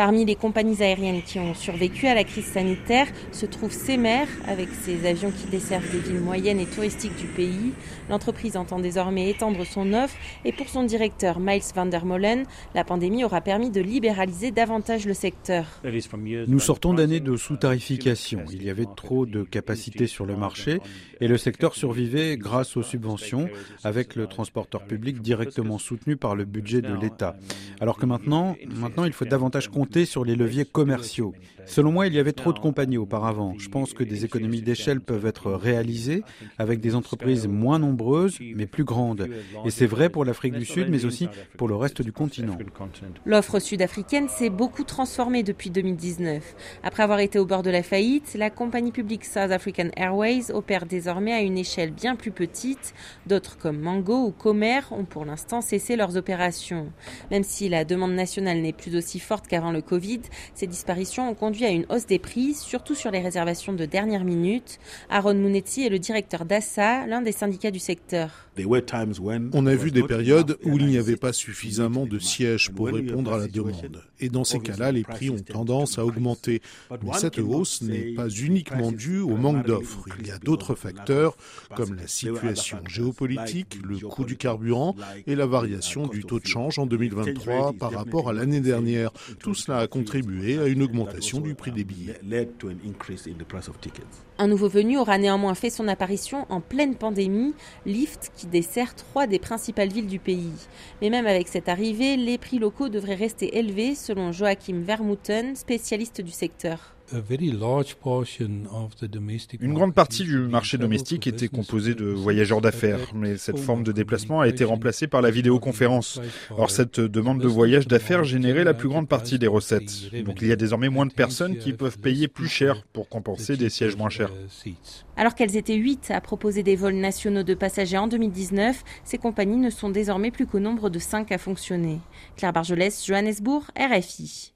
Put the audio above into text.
Parmi les compagnies aériennes qui ont survécu à la crise sanitaire se trouve CEMER, avec ses avions qui desservent des villes moyennes et touristiques du pays. L'entreprise entend désormais étendre son offre et pour son directeur Miles van der Molen, la pandémie aura permis de libéraliser davantage le secteur. Nous sortons d'années de sous-tarification. Il y avait trop de capacités sur le marché et le secteur survivait grâce aux subventions avec le transporteur public directement soutenu par le budget de l'État. Alors que maintenant, maintenant il faut davantage compter sur les leviers commerciaux. Selon moi, il y avait trop de compagnies auparavant. Je pense que des économies d'échelle peuvent être réalisées avec des entreprises moins nombreuses mais plus grandes. Et c'est vrai pour l'Afrique du Sud, mais aussi pour le reste du continent. L'offre sud-africaine s'est beaucoup transformée depuis 2019. Après avoir été au bord de la faillite, la compagnie publique South African Airways opère désormais à une échelle bien plus petite. D'autres comme Mango ou Comer ont pour l'instant cessé leurs opérations. Même si la demande nationale n'est plus aussi forte qu'avant le Covid, ces disparitions ont conduit à une hausse des prix, surtout sur les réservations de dernière minute. Aaron Mounetti est le directeur d'ASSA, l'un des syndicats du secteur. On a vu des périodes où il n'y avait pas suffisamment de sièges pour répondre à la demande. Et dans ces cas-là, les prix ont tendance à augmenter. Mais cette hausse n'est pas uniquement due au manque d'offres. Il y a d'autres facteurs comme la situation géopolitique, le coût du carburant et la variation du taux de change en 2023 par rapport à l'année dernière. Tout cela a contribué à une augmentation du prix des billets. Un nouveau venu aura néanmoins fait son apparition en pleine pandémie, Lyft qui dessert trois des principales villes du pays. Mais même avec cette arrivée, les prix locaux devraient rester élevés selon Joachim Vermouten, spécialiste du secteur. Une grande partie du marché domestique était composée de voyageurs d'affaires, mais cette forme de déplacement a été remplacée par la vidéoconférence. Or, cette demande de voyage d'affaires générait la plus grande partie des recettes. Donc, il y a désormais moins de personnes qui peuvent payer plus cher pour compenser des sièges moins chers. Alors qu'elles étaient 8 à proposer des vols nationaux de passagers en 2019, ces compagnies ne sont désormais plus qu'au nombre de 5 à fonctionner. Claire Bargelès, Johannesburg, RFI.